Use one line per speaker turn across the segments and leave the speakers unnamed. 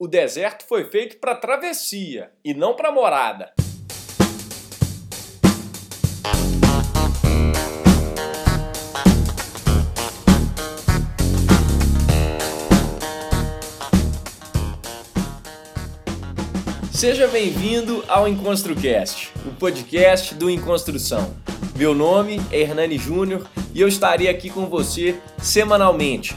O deserto foi feito para travessia e não para morada. Seja bem-vindo ao EnconstruCast, o podcast do Enconstrução. Meu nome é Hernani Júnior e eu estarei aqui com você semanalmente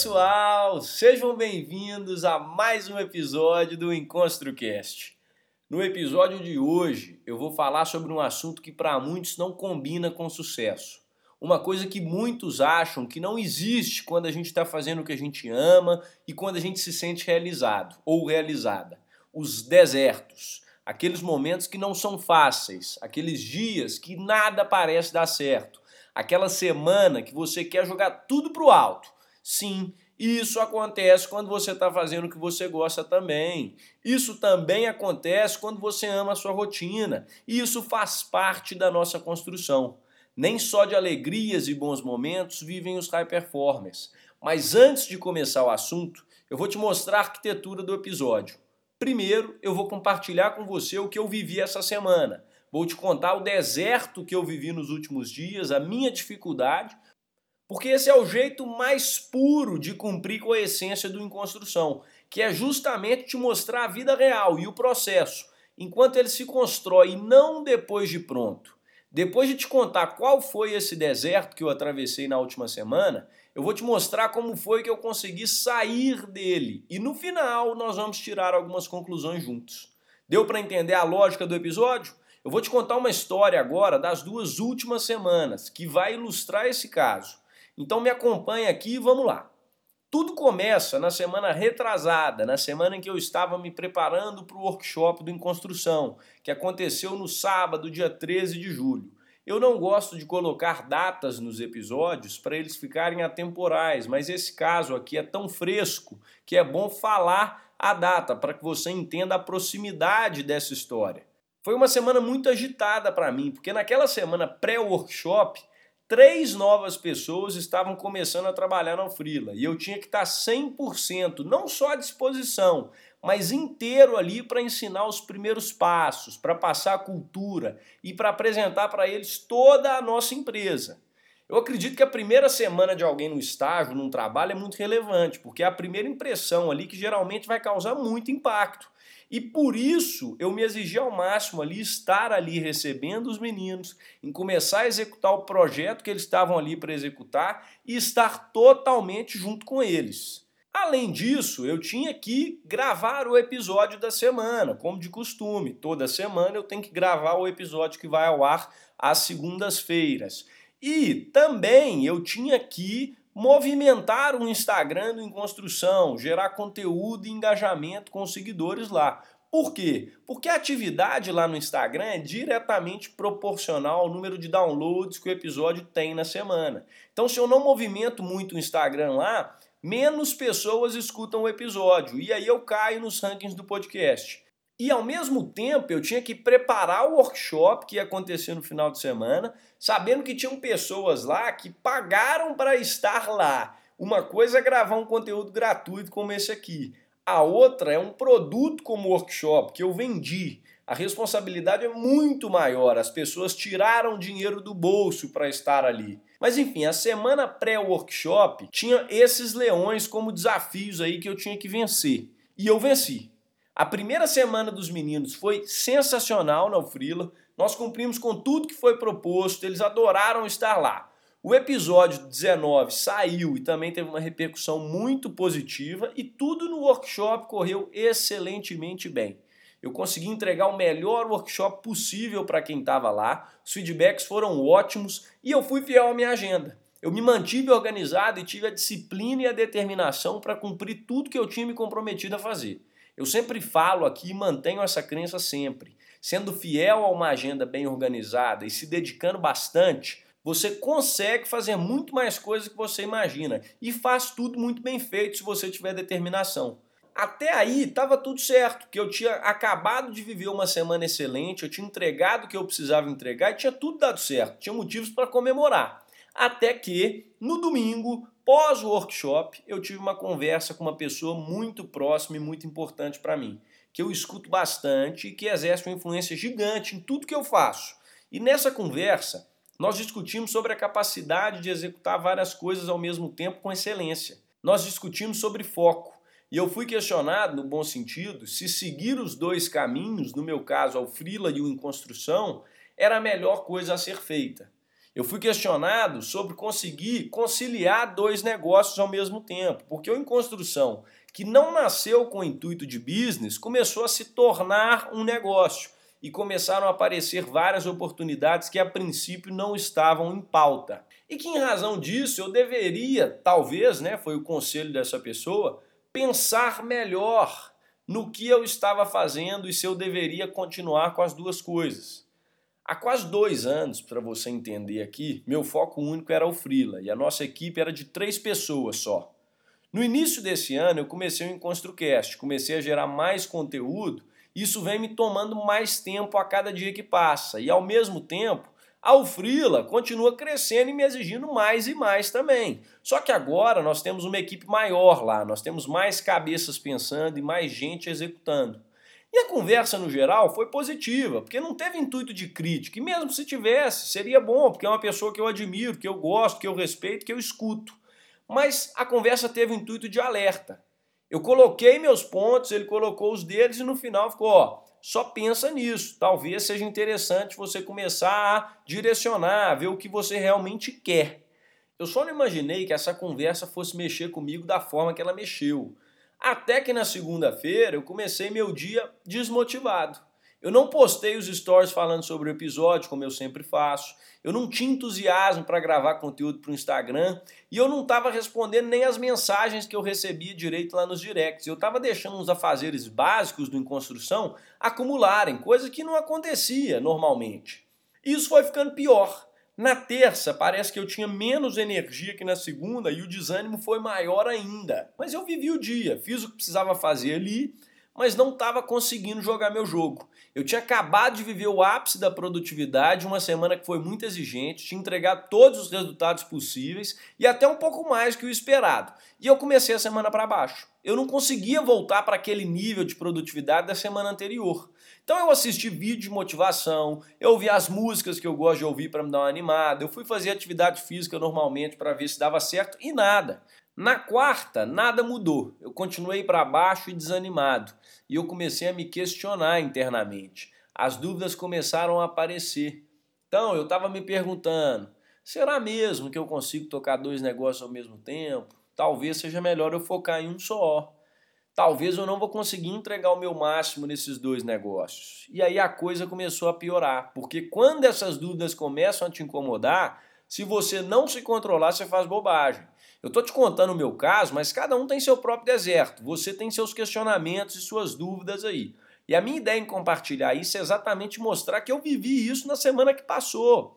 Pessoal, sejam bem-vindos a mais um episódio do EnconstruCast. No episódio de hoje, eu vou falar sobre um assunto que para muitos não combina com sucesso. Uma coisa que muitos acham que não existe quando a gente está fazendo o que a gente ama e quando a gente se sente realizado ou realizada. Os desertos, aqueles momentos que não são fáceis, aqueles dias que nada parece dar certo, aquela semana que você quer jogar tudo pro alto Sim, isso acontece quando você está fazendo o que você gosta também. Isso também acontece quando você ama a sua rotina. E isso faz parte da nossa construção. Nem só de alegrias e bons momentos vivem os high performers. Mas antes de começar o assunto, eu vou te mostrar a arquitetura do episódio. Primeiro, eu vou compartilhar com você o que eu vivi essa semana. Vou te contar o deserto que eu vivi nos últimos dias, a minha dificuldade, porque esse é o jeito mais puro de cumprir com a essência do Enconstrução, que é justamente te mostrar a vida real e o processo, enquanto ele se constrói, e não depois de pronto. Depois de te contar qual foi esse deserto que eu atravessei na última semana, eu vou te mostrar como foi que eu consegui sair dele. E no final nós vamos tirar algumas conclusões juntos. Deu para entender a lógica do episódio? Eu vou te contar uma história agora das duas últimas semanas que vai ilustrar esse caso. Então me acompanha aqui e vamos lá. Tudo começa na semana retrasada, na semana em que eu estava me preparando para o workshop do Em Construção, que aconteceu no sábado, dia 13 de julho. Eu não gosto de colocar datas nos episódios para eles ficarem atemporais, mas esse caso aqui é tão fresco que é bom falar a data para que você entenda a proximidade dessa história. Foi uma semana muito agitada para mim, porque naquela semana pré-workshop três novas pessoas estavam começando a trabalhar na Frila e eu tinha que estar 100%, não só à disposição, mas inteiro ali para ensinar os primeiros passos, para passar a cultura e para apresentar para eles toda a nossa empresa. Eu acredito que a primeira semana de alguém no estágio, num trabalho, é muito relevante, porque é a primeira impressão ali que geralmente vai causar muito impacto. E por isso eu me exigi ao máximo ali, estar ali recebendo os meninos, em começar a executar o projeto que eles estavam ali para executar e estar totalmente junto com eles. Além disso, eu tinha que gravar o episódio da semana, como de costume. Toda semana eu tenho que gravar o episódio que vai ao ar às segundas-feiras. E também eu tinha que movimentar o Instagram em construção, gerar conteúdo e engajamento com os seguidores lá. Por quê? Porque a atividade lá no Instagram é diretamente proporcional ao número de downloads que o episódio tem na semana. Então, se eu não movimento muito o Instagram lá, menos pessoas escutam o episódio e aí eu caio nos rankings do podcast. E ao mesmo tempo eu tinha que preparar o workshop que ia acontecer no final de semana, sabendo que tinham pessoas lá que pagaram para estar lá. Uma coisa é gravar um conteúdo gratuito como esse aqui. A outra é um produto como workshop que eu vendi. A responsabilidade é muito maior. As pessoas tiraram dinheiro do bolso para estar ali. Mas enfim, a semana pré-workshop tinha esses leões como desafios aí que eu tinha que vencer. E eu venci. A primeira semana dos meninos foi sensacional na Frila. Nós cumprimos com tudo que foi proposto, eles adoraram estar lá. O episódio 19 saiu e também teve uma repercussão muito positiva e tudo no workshop correu excelentemente bem. Eu consegui entregar o melhor workshop possível para quem estava lá, os feedbacks foram ótimos e eu fui fiel à minha agenda. Eu me mantive organizado e tive a disciplina e a determinação para cumprir tudo que eu tinha me comprometido a fazer. Eu sempre falo aqui e mantenho essa crença sempre. Sendo fiel a uma agenda bem organizada e se dedicando bastante, você consegue fazer muito mais coisas que você imagina e faz tudo muito bem feito se você tiver determinação. Até aí estava tudo certo, que eu tinha acabado de viver uma semana excelente, eu tinha entregado o que eu precisava entregar e tinha tudo dado certo, tinha motivos para comemorar. Até que, no domingo, pós o workshop, eu tive uma conversa com uma pessoa muito próxima e muito importante para mim, que eu escuto bastante e que exerce uma influência gigante em tudo que eu faço. E nessa conversa, nós discutimos sobre a capacidade de executar várias coisas ao mesmo tempo com excelência. Nós discutimos sobre foco. E eu fui questionado, no bom sentido, se seguir os dois caminhos, no meu caso, ao Frila e o em construção, era a melhor coisa a ser feita. Eu fui questionado sobre conseguir conciliar dois negócios ao mesmo tempo, porque o em construção, que não nasceu com o intuito de business, começou a se tornar um negócio e começaram a aparecer várias oportunidades que a princípio não estavam em pauta. E que em razão disso eu deveria, talvez, né, foi o conselho dessa pessoa, pensar melhor no que eu estava fazendo e se eu deveria continuar com as duas coisas. Há quase dois anos, para você entender aqui, meu foco único era o Freela e a nossa equipe era de três pessoas só. No início desse ano eu comecei o EnconstruCast, comecei a gerar mais conteúdo isso vem me tomando mais tempo a cada dia que passa. E ao mesmo tempo, a Ufrila continua crescendo e me exigindo mais e mais também. Só que agora nós temos uma equipe maior lá, nós temos mais cabeças pensando e mais gente executando. E a conversa no geral foi positiva, porque não teve intuito de crítica, e mesmo se tivesse, seria bom, porque é uma pessoa que eu admiro, que eu gosto, que eu respeito, que eu escuto. Mas a conversa teve o intuito de alerta. Eu coloquei meus pontos, ele colocou os deles e no final ficou, ó, só pensa nisso. Talvez seja interessante você começar a direcionar, a ver o que você realmente quer. Eu só não imaginei que essa conversa fosse mexer comigo da forma que ela mexeu. Até que na segunda-feira eu comecei meu dia desmotivado. Eu não postei os stories falando sobre o episódio, como eu sempre faço. Eu não tinha entusiasmo para gravar conteúdo para o Instagram. E eu não estava respondendo nem as mensagens que eu recebia direito lá nos directs. Eu estava deixando os afazeres básicos do Em Construção acumularem, coisa que não acontecia normalmente. Isso foi ficando pior. Na terça, parece que eu tinha menos energia que na segunda e o desânimo foi maior ainda. Mas eu vivi o dia, fiz o que precisava fazer ali mas não estava conseguindo jogar meu jogo. Eu tinha acabado de viver o ápice da produtividade, uma semana que foi muito exigente, tinha entregado todos os resultados possíveis e até um pouco mais que o esperado. E eu comecei a semana para baixo. Eu não conseguia voltar para aquele nível de produtividade da semana anterior. Então eu assisti vídeo de motivação, eu ouvi as músicas que eu gosto de ouvir para me dar uma animada, eu fui fazer atividade física normalmente para ver se dava certo e nada. Na quarta, nada mudou. Eu continuei para baixo e desanimado. E eu comecei a me questionar internamente. As dúvidas começaram a aparecer. Então, eu estava me perguntando: será mesmo que eu consigo tocar dois negócios ao mesmo tempo? Talvez seja melhor eu focar em um só. Talvez eu não vou conseguir entregar o meu máximo nesses dois negócios. E aí a coisa começou a piorar, porque quando essas dúvidas começam a te incomodar, se você não se controlar, você faz bobagem. Eu estou te contando o meu caso, mas cada um tem seu próprio deserto. Você tem seus questionamentos e suas dúvidas aí. E a minha ideia em compartilhar isso é exatamente mostrar que eu vivi isso na semana que passou.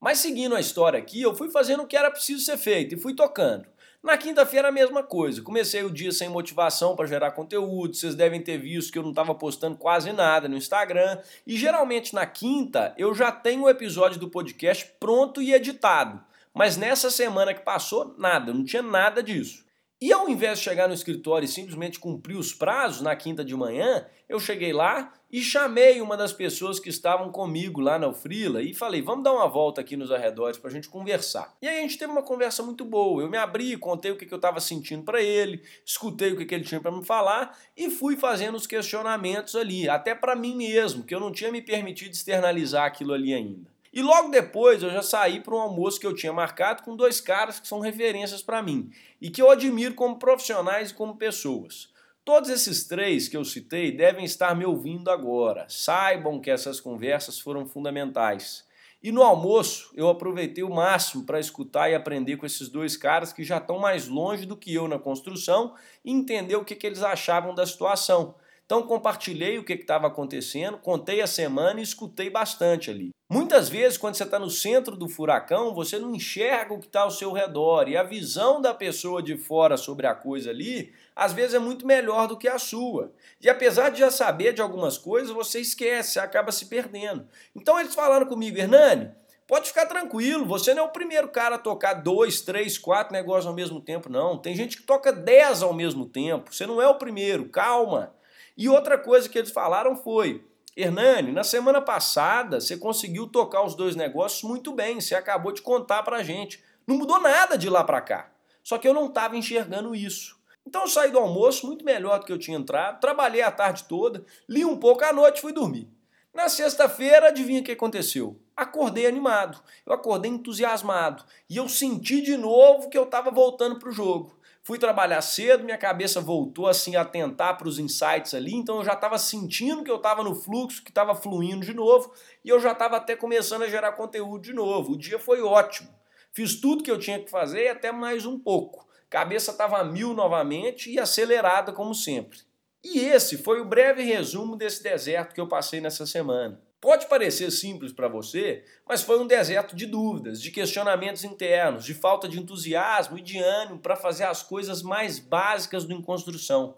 Mas seguindo a história aqui, eu fui fazendo o que era preciso ser feito e fui tocando. Na quinta-feira a mesma coisa. Comecei o dia sem motivação para gerar conteúdo. Vocês devem ter visto que eu não estava postando quase nada no Instagram. E geralmente na quinta eu já tenho o episódio do podcast pronto e editado. Mas nessa semana que passou, nada, não tinha nada disso. E ao invés de chegar no escritório e simplesmente cumprir os prazos na quinta de manhã, eu cheguei lá e chamei uma das pessoas que estavam comigo lá na Frila e falei: vamos dar uma volta aqui nos arredores para a gente conversar. E aí a gente teve uma conversa muito boa. Eu me abri, contei o que, eu estava sentindo para ele, escutei o que, que ele tinha para me falar e fui fazendo os questionamentos ali, até para mim mesmo, que eu não tinha me permitido externalizar aquilo ali ainda. E logo depois eu já saí para um almoço que eu tinha marcado com dois caras que são referências para mim e que eu admiro como profissionais e como pessoas. Todos esses três que eu citei devem estar me ouvindo agora. Saibam que essas conversas foram fundamentais. E no almoço eu aproveitei o máximo para escutar e aprender com esses dois caras que já estão mais longe do que eu na construção e entender o que, que eles achavam da situação. Então compartilhei o que estava acontecendo, contei a semana e escutei bastante ali. Muitas vezes, quando você está no centro do furacão, você não enxerga o que está ao seu redor e a visão da pessoa de fora sobre a coisa ali, às vezes é muito melhor do que a sua. E apesar de já saber de algumas coisas, você esquece, acaba se perdendo. Então eles falaram comigo, Hernani, Pode ficar tranquilo, você não é o primeiro cara a tocar dois, três, quatro negócios ao mesmo tempo, não. Tem gente que toca dez ao mesmo tempo. Você não é o primeiro, calma. E outra coisa que eles falaram foi: Hernani, na semana passada você conseguiu tocar os dois negócios muito bem, você acabou de contar pra gente. Não mudou nada de lá para cá. Só que eu não estava enxergando isso. Então eu saí do almoço muito melhor do que eu tinha entrado, trabalhei a tarde toda, li um pouco à noite e fui dormir. Na sexta-feira, adivinha o que aconteceu? Acordei animado, eu acordei entusiasmado e eu senti de novo que eu estava voltando para o jogo. Fui trabalhar cedo, minha cabeça voltou assim a atentar para os insights ali, então eu já estava sentindo que eu estava no fluxo, que estava fluindo de novo, e eu já estava até começando a gerar conteúdo de novo. O dia foi ótimo. Fiz tudo que eu tinha que fazer e até mais um pouco. Cabeça estava mil novamente e acelerada como sempre. E esse foi o breve resumo desse deserto que eu passei nessa semana. Pode parecer simples para você, mas foi um deserto de dúvidas, de questionamentos internos, de falta de entusiasmo e de ânimo para fazer as coisas mais básicas do em construção.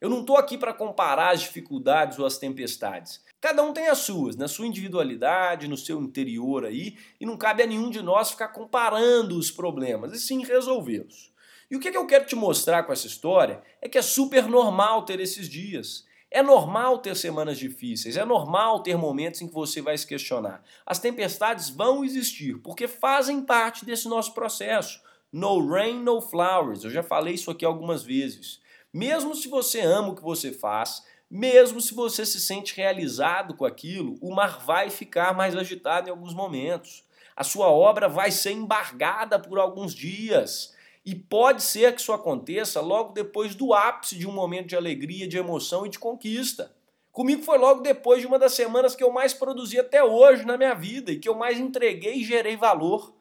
Eu não estou aqui para comparar as dificuldades ou as tempestades. Cada um tem as suas, na sua individualidade, no seu interior aí, e não cabe a nenhum de nós ficar comparando os problemas, e sim resolvê-los. E o que eu quero te mostrar com essa história é que é super normal ter esses dias. É normal ter semanas difíceis, é normal ter momentos em que você vai se questionar. As tempestades vão existir, porque fazem parte desse nosso processo. No rain, no flowers. Eu já falei isso aqui algumas vezes. Mesmo se você ama o que você faz, mesmo se você se sente realizado com aquilo, o mar vai ficar mais agitado em alguns momentos. A sua obra vai ser embargada por alguns dias. E pode ser que isso aconteça logo depois do ápice de um momento de alegria, de emoção e de conquista. Comigo foi logo depois de uma das semanas que eu mais produzi até hoje na minha vida e que eu mais entreguei e gerei valor.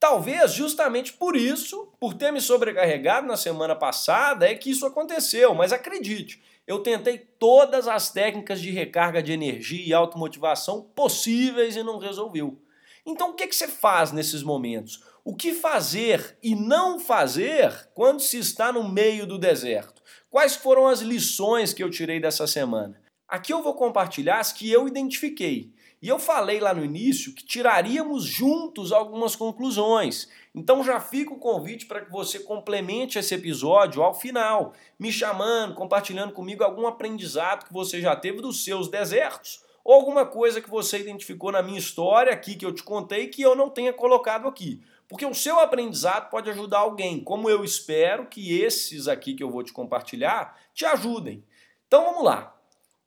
Talvez justamente por isso, por ter me sobrecarregado na semana passada, é que isso aconteceu, mas acredite, eu tentei todas as técnicas de recarga de energia e automotivação possíveis e não resolveu. Então o que, que você faz nesses momentos? O que fazer e não fazer quando se está no meio do deserto? Quais foram as lições que eu tirei dessa semana? Aqui eu vou compartilhar as que eu identifiquei. E eu falei lá no início que tiraríamos juntos algumas conclusões. Então já fica o convite para que você complemente esse episódio ao final, me chamando, compartilhando comigo algum aprendizado que você já teve dos seus desertos ou alguma coisa que você identificou na minha história aqui que eu te contei que eu não tenha colocado aqui. Porque o seu aprendizado pode ajudar alguém, como eu espero que esses aqui que eu vou te compartilhar te ajudem. Então vamos lá.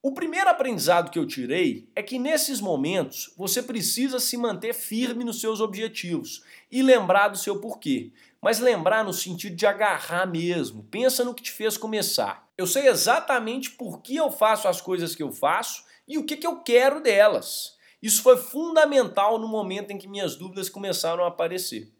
O primeiro aprendizado que eu tirei é que nesses momentos você precisa se manter firme nos seus objetivos e lembrar do seu porquê. Mas lembrar no sentido de agarrar mesmo. Pensa no que te fez começar. Eu sei exatamente por que eu faço as coisas que eu faço e o que, que eu quero delas. Isso foi fundamental no momento em que minhas dúvidas começaram a aparecer.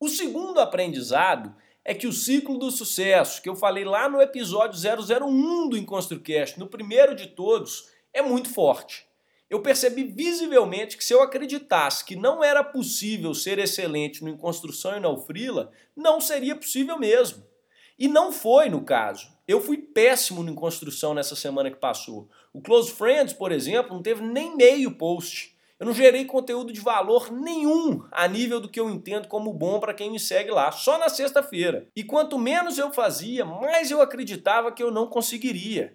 O segundo aprendizado é que o ciclo do sucesso, que eu falei lá no episódio 001 do EnconstruCast, no primeiro de todos, é muito forte. Eu percebi visivelmente que se eu acreditasse que não era possível ser excelente no Construção e no Freela, não seria possível mesmo. E não foi no caso. Eu fui péssimo em construção nessa semana que passou. O Close Friends, por exemplo, não teve nem meio post. Eu não gerei conteúdo de valor nenhum a nível do que eu entendo como bom para quem me segue lá, só na sexta-feira. E quanto menos eu fazia, mais eu acreditava que eu não conseguiria.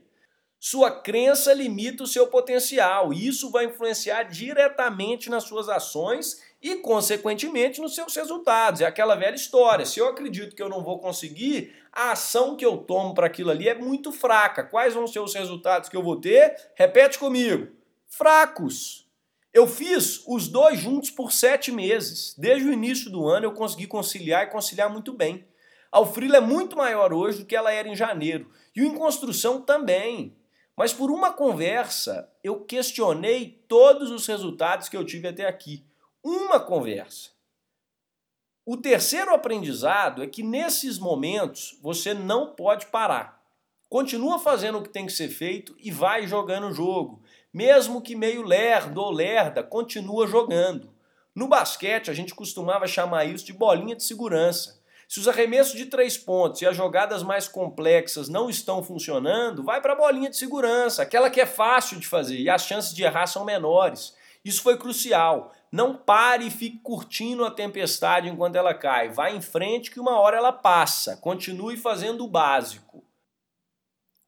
Sua crença limita o seu potencial e isso vai influenciar diretamente nas suas ações e, consequentemente, nos seus resultados. É aquela velha história. Se eu acredito que eu não vou conseguir, a ação que eu tomo para aquilo ali é muito fraca. Quais vão ser os resultados que eu vou ter? Repete comigo: fracos. Eu fiz os dois juntos por sete meses. Desde o início do ano eu consegui conciliar e conciliar muito bem. A Alfrila é muito maior hoje do que ela era em janeiro. E o Em Construção também. Mas por uma conversa, eu questionei todos os resultados que eu tive até aqui. Uma conversa. O terceiro aprendizado é que nesses momentos você não pode parar. Continua fazendo o que tem que ser feito e vai jogando o jogo. Mesmo que meio lerdo ou lerda, continua jogando. No basquete, a gente costumava chamar isso de bolinha de segurança. Se os arremessos de três pontos e as jogadas mais complexas não estão funcionando, vai para a bolinha de segurança, aquela que é fácil de fazer e as chances de errar são menores. Isso foi crucial. Não pare e fique curtindo a tempestade enquanto ela cai. Vá em frente que uma hora ela passa. Continue fazendo o básico.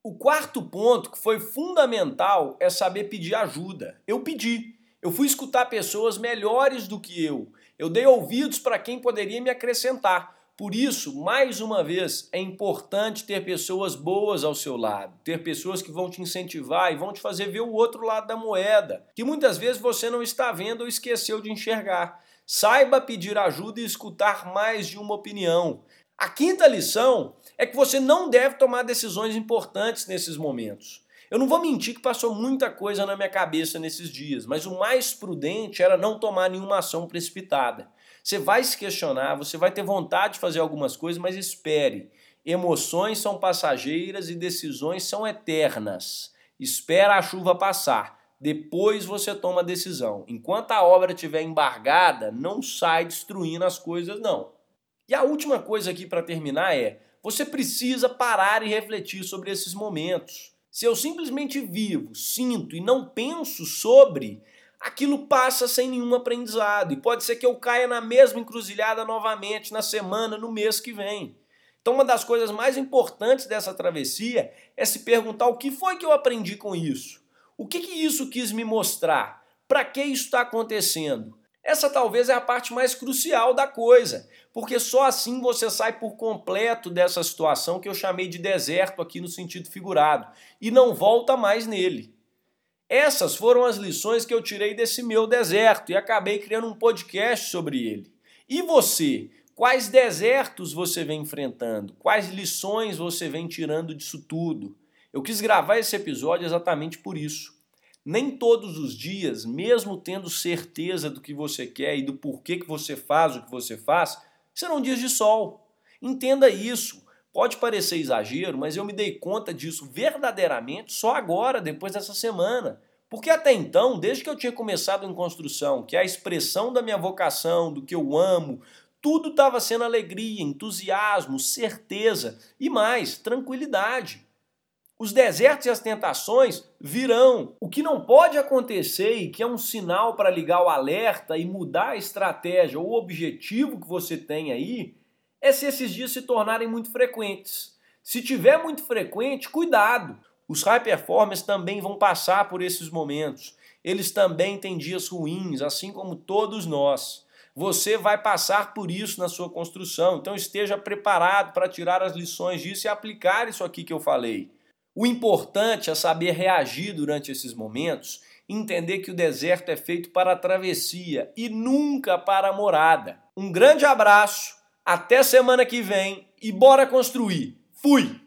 O quarto ponto que foi fundamental é saber pedir ajuda. Eu pedi. Eu fui escutar pessoas melhores do que eu. Eu dei ouvidos para quem poderia me acrescentar. Por isso, mais uma vez, é importante ter pessoas boas ao seu lado, ter pessoas que vão te incentivar e vão te fazer ver o outro lado da moeda, que muitas vezes você não está vendo ou esqueceu de enxergar. Saiba pedir ajuda e escutar mais de uma opinião. A quinta lição é que você não deve tomar decisões importantes nesses momentos. Eu não vou mentir que passou muita coisa na minha cabeça nesses dias, mas o mais prudente era não tomar nenhuma ação precipitada. Você vai se questionar, você vai ter vontade de fazer algumas coisas, mas espere. Emoções são passageiras e decisões são eternas. Espera a chuva passar. Depois você toma a decisão. Enquanto a obra estiver embargada, não sai destruindo as coisas, não. E a última coisa aqui para terminar é: você precisa parar e refletir sobre esses momentos. Se eu simplesmente vivo, sinto e não penso sobre, aquilo passa sem nenhum aprendizado. E pode ser que eu caia na mesma encruzilhada novamente na semana, no mês que vem. Então, uma das coisas mais importantes dessa travessia é se perguntar o que foi que eu aprendi com isso. O que, que isso quis me mostrar? Para que isso está acontecendo? Essa talvez é a parte mais crucial da coisa, porque só assim você sai por completo dessa situação que eu chamei de deserto aqui no sentido figurado e não volta mais nele. Essas foram as lições que eu tirei desse meu deserto e acabei criando um podcast sobre ele. E você? Quais desertos você vem enfrentando? Quais lições você vem tirando disso tudo? Eu quis gravar esse episódio exatamente por isso. Nem todos os dias, mesmo tendo certeza do que você quer e do porquê que você faz o que você faz, serão dias de sol. Entenda isso. Pode parecer exagero, mas eu me dei conta disso verdadeiramente só agora, depois dessa semana. Porque até então, desde que eu tinha começado em construção, que é a expressão da minha vocação, do que eu amo, tudo estava sendo alegria, entusiasmo, certeza e mais, tranquilidade. Os desertos e as tentações virão. O que não pode acontecer e que é um sinal para ligar o alerta e mudar a estratégia ou o objetivo que você tem aí é se esses dias se tornarem muito frequentes. Se tiver muito frequente, cuidado. Os high performers também vão passar por esses momentos. Eles também têm dias ruins, assim como todos nós. Você vai passar por isso na sua construção, então esteja preparado para tirar as lições disso e aplicar isso aqui que eu falei. O importante é saber reagir durante esses momentos, entender que o deserto é feito para a travessia e nunca para a morada. Um grande abraço até semana que vem e bora construir. Fui!